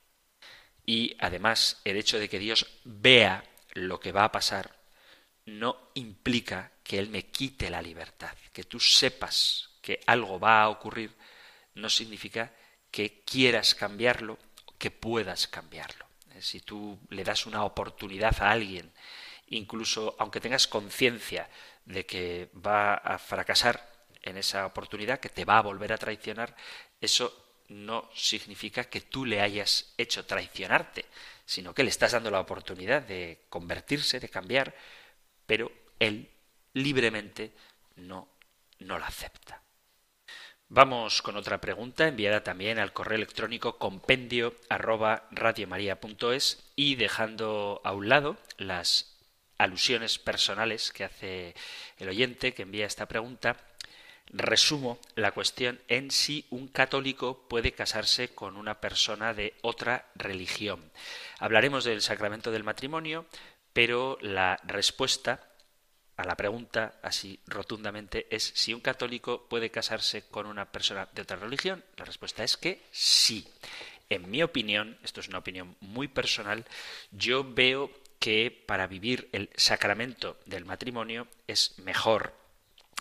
Y además el hecho de que Dios vea lo que va a pasar no implica que Él me quite la libertad. Que tú sepas que algo va a ocurrir no significa que quieras cambiarlo, que puedas cambiarlo. Eh, si tú le das una oportunidad a alguien, incluso aunque tengas conciencia de que va a fracasar en esa oportunidad, que te va a volver a traicionar, eso no significa que tú le hayas hecho traicionarte, sino que le estás dando la oportunidad de convertirse, de cambiar, pero él libremente no, no la acepta. Vamos con otra pregunta enviada también al correo electrónico compendio y dejando a un lado las alusiones personales que hace el oyente que envía esta pregunta, resumo la cuestión en si un católico puede casarse con una persona de otra religión. Hablaremos del sacramento del matrimonio, pero la respuesta a la pregunta así rotundamente es si un católico puede casarse con una persona de otra religión. La respuesta es que sí. En mi opinión, esto es una opinión muy personal, yo veo que para vivir el sacramento del matrimonio es mejor,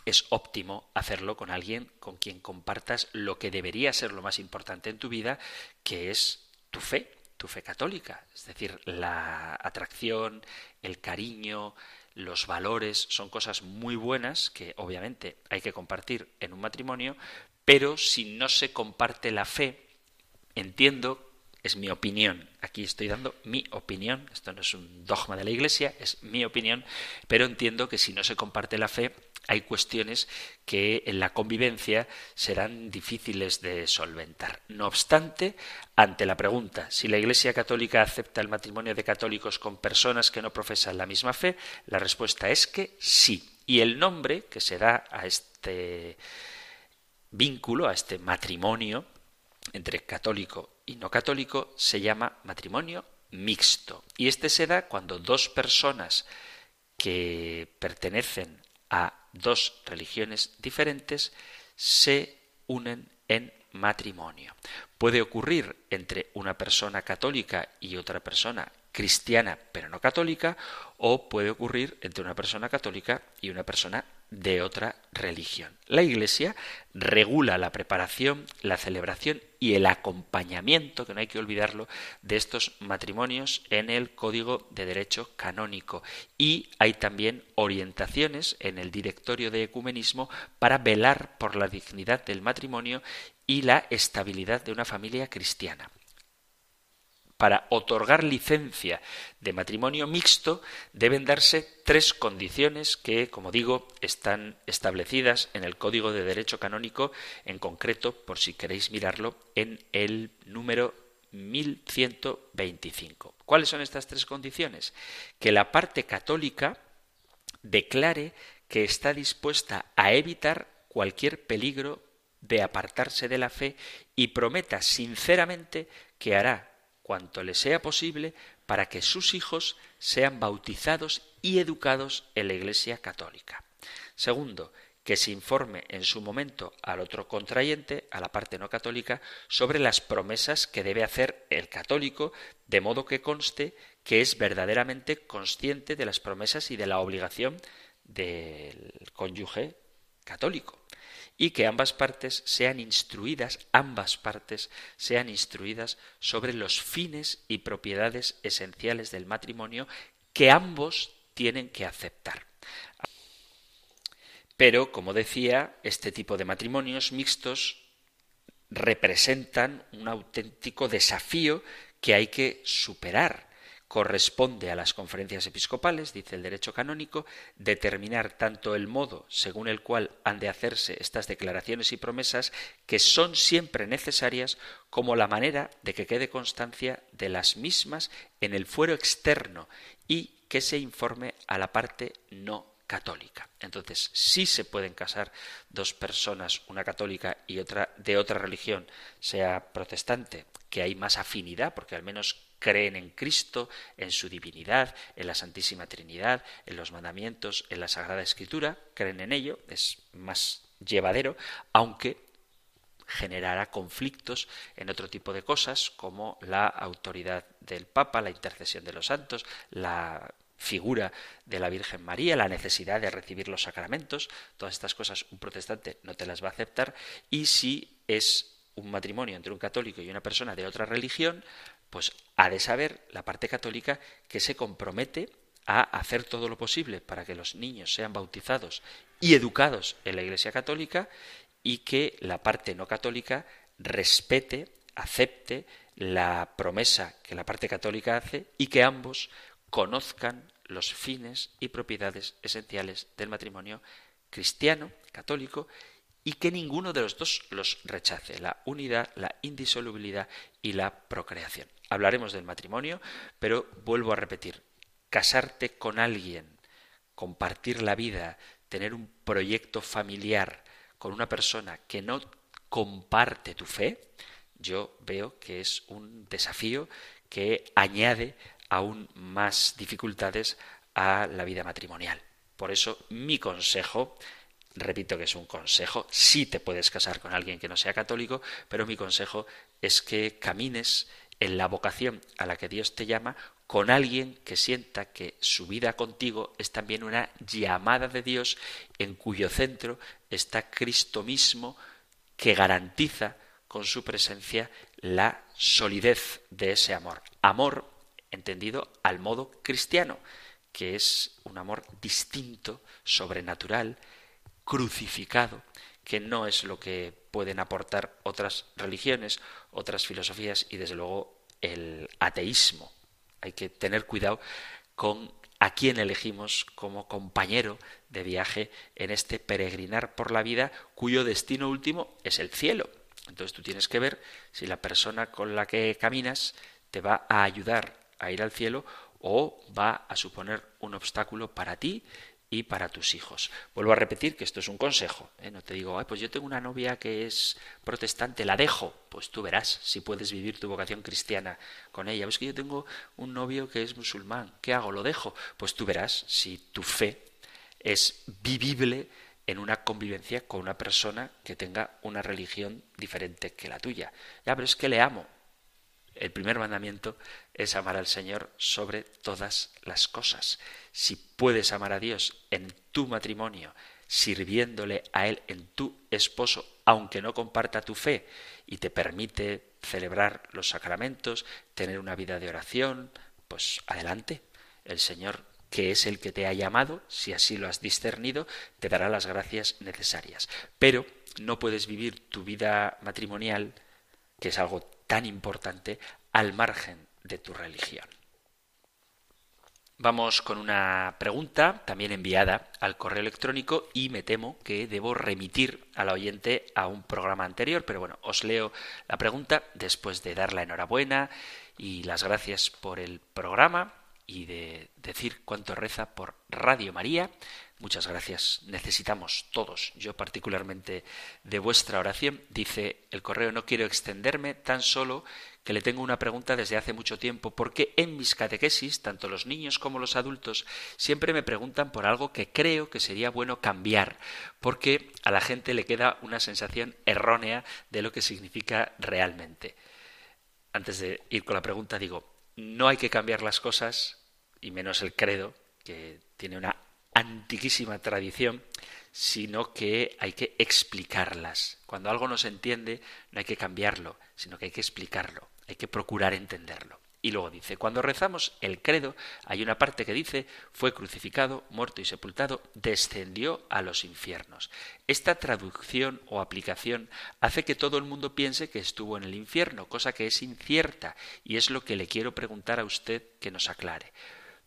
es óptimo hacerlo con alguien con quien compartas lo que debería ser lo más importante en tu vida, que es tu fe, tu fe católica. Es decir, la atracción, el cariño, los valores son cosas muy buenas que obviamente hay que compartir en un matrimonio, pero si no se comparte la fe, entiendo es mi opinión. Aquí estoy dando mi opinión. Esto no es un dogma de la Iglesia, es mi opinión. Pero entiendo que si no se comparte la fe, hay cuestiones que en la convivencia serán difíciles de solventar. No obstante, ante la pregunta si la Iglesia Católica acepta el matrimonio de católicos con personas que no profesan la misma fe, la respuesta es que sí. Y el nombre que se da a este vínculo, a este matrimonio entre católico y no católico se llama matrimonio mixto. Y este se da cuando dos personas que pertenecen a dos religiones diferentes se unen en matrimonio. Puede ocurrir entre una persona católica y otra persona cristiana pero no católica o puede ocurrir entre una persona católica y una persona de otra religión. La Iglesia regula la preparación, la celebración y el acompañamiento, que no hay que olvidarlo, de estos matrimonios en el Código de Derecho Canónico. Y hay también orientaciones en el Directorio de Ecumenismo para velar por la dignidad del matrimonio y la estabilidad de una familia cristiana para otorgar licencia de matrimonio mixto deben darse tres condiciones que, como digo, están establecidas en el Código de Derecho Canónico, en concreto, por si queréis mirarlo, en el número 1125. ¿Cuáles son estas tres condiciones? Que la parte católica declare que está dispuesta a evitar cualquier peligro de apartarse de la fe y prometa sinceramente que hará cuanto le sea posible para que sus hijos sean bautizados y educados en la Iglesia católica. Segundo, que se informe en su momento al otro contrayente, a la parte no católica, sobre las promesas que debe hacer el católico, de modo que conste que es verdaderamente consciente de las promesas y de la obligación del cónyuge católico y que ambas partes sean instruidas, ambas partes sean instruidas sobre los fines y propiedades esenciales del matrimonio que ambos tienen que aceptar. Pero, como decía, este tipo de matrimonios mixtos representan un auténtico desafío que hay que superar corresponde a las conferencias episcopales, dice el derecho canónico, determinar tanto el modo según el cual han de hacerse estas declaraciones y promesas, que son siempre necesarias, como la manera de que quede constancia de las mismas en el fuero externo y que se informe a la parte no católica. Entonces, sí se pueden casar dos personas, una católica y otra de otra religión, sea protestante, que hay más afinidad, porque al menos creen en Cristo, en su divinidad, en la Santísima Trinidad, en los mandamientos, en la Sagrada Escritura, creen en ello, es más llevadero, aunque generará conflictos en otro tipo de cosas como la autoridad del Papa, la intercesión de los santos, la figura de la Virgen María, la necesidad de recibir los sacramentos, todas estas cosas un protestante no te las va a aceptar y si es un matrimonio entre un católico y una persona de otra religión, pues ha de saber la parte católica que se compromete a hacer todo lo posible para que los niños sean bautizados y educados en la Iglesia católica y que la parte no católica respete, acepte la promesa que la parte católica hace y que ambos conozcan los fines y propiedades esenciales del matrimonio cristiano, católico, y que ninguno de los dos los rechace, la unidad, la indisolubilidad y la procreación. Hablaremos del matrimonio, pero vuelvo a repetir, casarte con alguien, compartir la vida, tener un proyecto familiar con una persona que no comparte tu fe, yo veo que es un desafío que añade aún más dificultades a la vida matrimonial. Por eso mi consejo repito que es un consejo, sí te puedes casar con alguien que no sea católico, pero mi consejo es que camines en la vocación a la que Dios te llama con alguien que sienta que su vida contigo es también una llamada de Dios en cuyo centro está Cristo mismo que garantiza con su presencia la solidez de ese amor. Amor entendido al modo cristiano, que es un amor distinto, sobrenatural, crucificado, que no es lo que pueden aportar otras religiones, otras filosofías y desde luego el ateísmo. Hay que tener cuidado con a quién elegimos como compañero de viaje en este peregrinar por la vida cuyo destino último es el cielo. Entonces tú tienes que ver si la persona con la que caminas te va a ayudar a ir al cielo o va a suponer un obstáculo para ti y para tus hijos. Vuelvo a repetir que esto es un consejo. ¿eh? No te digo, Ay, pues yo tengo una novia que es protestante, la dejo. Pues tú verás si puedes vivir tu vocación cristiana con ella. ¿Ves que yo tengo un novio que es musulmán? ¿Qué hago? ¿Lo dejo? Pues tú verás si tu fe es vivible en una convivencia con una persona que tenga una religión diferente que la tuya. Ya, pero es que le amo. El primer mandamiento es amar al Señor sobre todas las cosas. Si puedes amar a Dios en tu matrimonio, sirviéndole a Él en tu esposo, aunque no comparta tu fe, y te permite celebrar los sacramentos, tener una vida de oración, pues adelante. El Señor, que es el que te ha llamado, si así lo has discernido, te dará las gracias necesarias. Pero no puedes vivir tu vida matrimonial, que es algo tan importante al margen de tu religión. Vamos con una pregunta también enviada al correo electrónico y me temo que debo remitir al oyente a un programa anterior, pero bueno, os leo la pregunta después de dar la enhorabuena y las gracias por el programa y de decir cuánto reza por Radio María. Muchas gracias. Necesitamos todos, yo particularmente, de vuestra oración. Dice el correo, no quiero extenderme, tan solo que le tengo una pregunta desde hace mucho tiempo, porque en mis catequesis, tanto los niños como los adultos, siempre me preguntan por algo que creo que sería bueno cambiar, porque a la gente le queda una sensación errónea de lo que significa realmente. Antes de ir con la pregunta, digo, no hay que cambiar las cosas, y menos el credo, que tiene una antiquísima tradición, sino que hay que explicarlas. Cuando algo no se entiende, no hay que cambiarlo, sino que hay que explicarlo, hay que procurar entenderlo. Y luego dice, cuando rezamos el credo, hay una parte que dice, fue crucificado, muerto y sepultado, descendió a los infiernos. Esta traducción o aplicación hace que todo el mundo piense que estuvo en el infierno, cosa que es incierta, y es lo que le quiero preguntar a usted que nos aclare.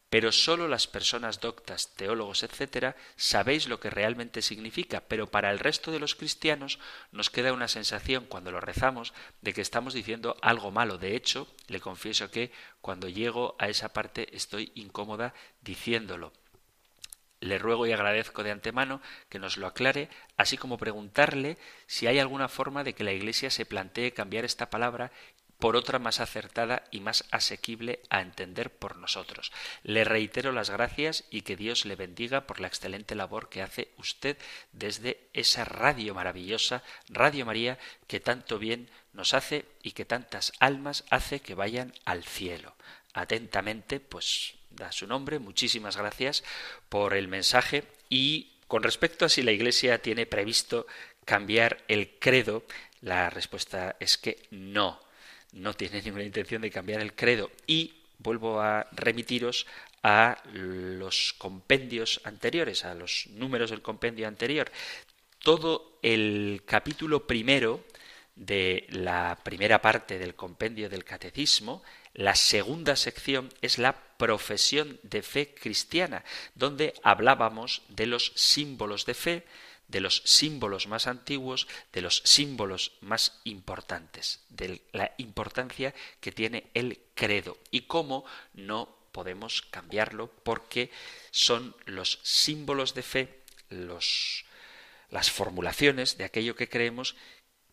Pero solo las personas doctas, teólogos, etcétera, sabéis lo que realmente significa, pero para el resto de los cristianos nos queda una sensación cuando lo rezamos de que estamos diciendo algo malo. De hecho, le confieso que cuando llego a esa parte estoy incómoda diciéndolo. Le ruego y agradezco de antemano que nos lo aclare, así como preguntarle si hay alguna forma de que la Iglesia se plantee cambiar esta palabra por otra más acertada y más asequible a entender por nosotros. Le reitero las gracias y que Dios le bendiga por la excelente labor que hace usted desde esa radio maravillosa, Radio María, que tanto bien nos hace y que tantas almas hace que vayan al cielo. Atentamente, pues da su nombre, muchísimas gracias por el mensaje y con respecto a si la Iglesia tiene previsto cambiar el credo, la respuesta es que no no tiene ninguna intención de cambiar el credo y vuelvo a remitiros a los compendios anteriores, a los números del compendio anterior. Todo el capítulo primero de la primera parte del compendio del catecismo, la segunda sección es la profesión de fe cristiana, donde hablábamos de los símbolos de fe, de los símbolos más antiguos, de los símbolos más importantes, de la importancia que tiene el credo y cómo no podemos cambiarlo porque son los símbolos de fe, los, las formulaciones de aquello que creemos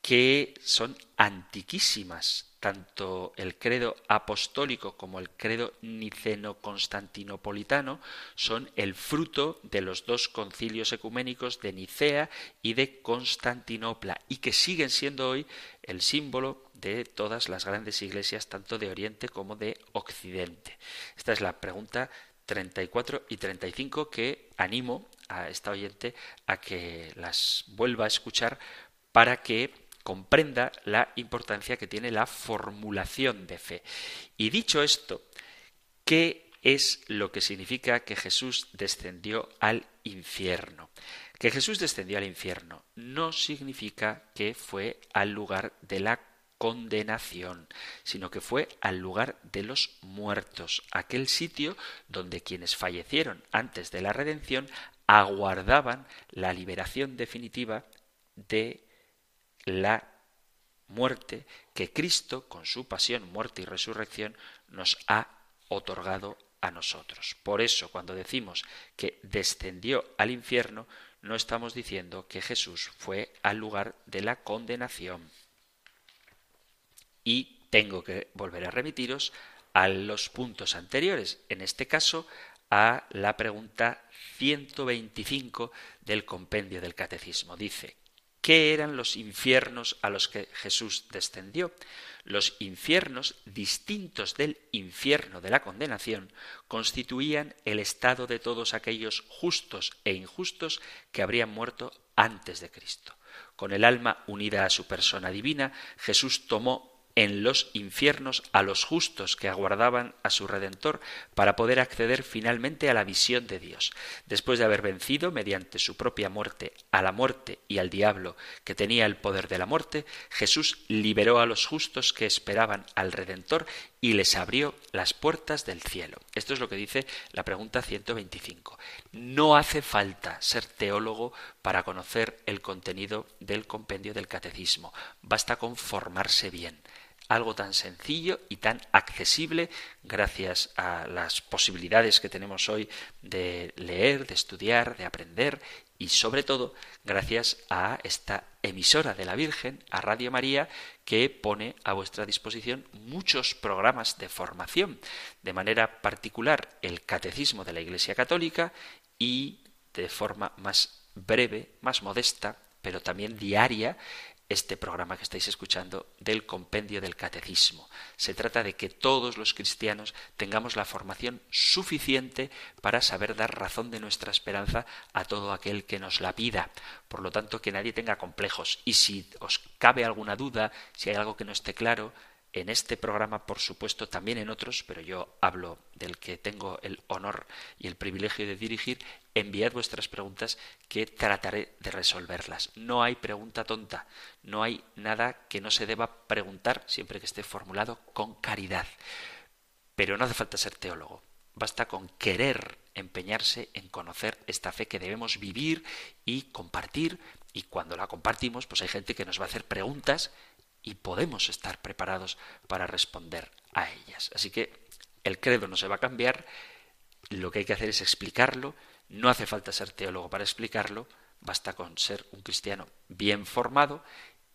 que son antiquísimas. Tanto el credo apostólico como el credo niceno-constantinopolitano son el fruto de los dos concilios ecuménicos de Nicea y de Constantinopla y que siguen siendo hoy el símbolo de todas las grandes iglesias, tanto de Oriente como de Occidente. Esta es la pregunta 34 y 35 que animo a esta oyente a que las vuelva a escuchar para que comprenda la importancia que tiene la formulación de fe. Y dicho esto, ¿qué es lo que significa que Jesús descendió al infierno? Que Jesús descendió al infierno no significa que fue al lugar de la condenación, sino que fue al lugar de los muertos, aquel sitio donde quienes fallecieron antes de la redención aguardaban la liberación definitiva de la muerte que Cristo, con su pasión, muerte y resurrección, nos ha otorgado a nosotros. Por eso, cuando decimos que descendió al infierno, no estamos diciendo que Jesús fue al lugar de la condenación. Y tengo que volver a remitiros a los puntos anteriores, en este caso a la pregunta 125 del compendio del catecismo. Dice, ¿qué eran los infiernos a los que Jesús descendió? Los infiernos, distintos del infierno de la condenación, constituían el estado de todos aquellos justos e injustos que habrían muerto antes de Cristo. Con el alma unida a su persona divina, Jesús tomó en los infiernos a los justos que aguardaban a su Redentor para poder acceder finalmente a la visión de Dios. Después de haber vencido mediante su propia muerte a la muerte y al diablo que tenía el poder de la muerte, Jesús liberó a los justos que esperaban al Redentor y les abrió las puertas del cielo. Esto es lo que dice la pregunta 125. No hace falta ser teólogo para conocer el contenido del compendio del catecismo. Basta con formarse bien algo tan sencillo y tan accesible gracias a las posibilidades que tenemos hoy de leer, de estudiar, de aprender y sobre todo gracias a esta emisora de la Virgen, a Radio María, que pone a vuestra disposición muchos programas de formación, de manera particular el Catecismo de la Iglesia Católica y de forma más breve, más modesta, pero también diaria, este programa que estáis escuchando del compendio del catecismo. Se trata de que todos los cristianos tengamos la formación suficiente para saber dar razón de nuestra esperanza a todo aquel que nos la pida. Por lo tanto, que nadie tenga complejos. Y si os cabe alguna duda, si hay algo que no esté claro, en este programa, por supuesto, también en otros, pero yo hablo del que tengo el honor y el privilegio de dirigir, enviad vuestras preguntas que trataré de resolverlas. No hay pregunta tonta, no hay nada que no se deba preguntar siempre que esté formulado con caridad. Pero no hace falta ser teólogo, basta con querer empeñarse en conocer esta fe que debemos vivir y compartir, y cuando la compartimos, pues hay gente que nos va a hacer preguntas y podemos estar preparados para responder a ellas. Así que el credo no se va a cambiar, lo que hay que hacer es explicarlo, no hace falta ser teólogo para explicarlo, basta con ser un cristiano bien formado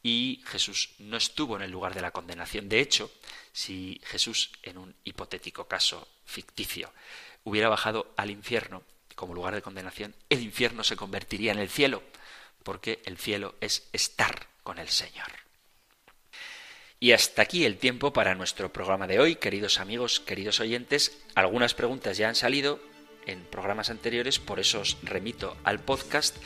y Jesús no estuvo en el lugar de la condenación. De hecho, si Jesús, en un hipotético caso ficticio, hubiera bajado al infierno como lugar de condenación, el infierno se convertiría en el cielo, porque el cielo es estar con el Señor. Y hasta aquí el tiempo para nuestro programa de hoy, queridos amigos, queridos oyentes. Algunas preguntas ya han salido en programas anteriores, por eso os remito al podcast,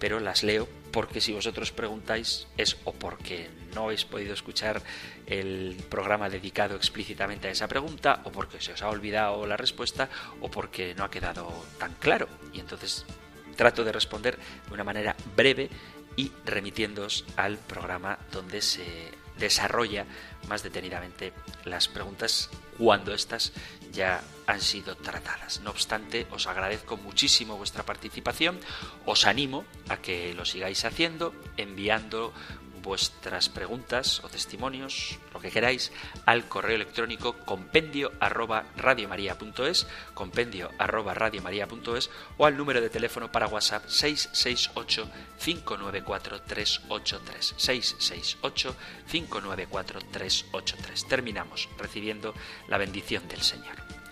pero las leo porque si vosotros preguntáis es o porque no habéis podido escuchar el programa dedicado explícitamente a esa pregunta, o porque se os ha olvidado la respuesta, o porque no ha quedado tan claro. Y entonces trato de responder de una manera breve y remitiéndoos al programa donde se desarrolla más detenidamente las preguntas cuando éstas ya han sido tratadas. No obstante, os agradezco muchísimo vuestra participación, os animo a que lo sigáis haciendo, enviando vuestras preguntas o testimonios, lo que queráis, al correo electrónico compendio arroba radiomaria.es, compendio arroba radiomaria.es o al número de teléfono para WhatsApp 668 594 383 668 594 383. Terminamos recibiendo la bendición del Señor.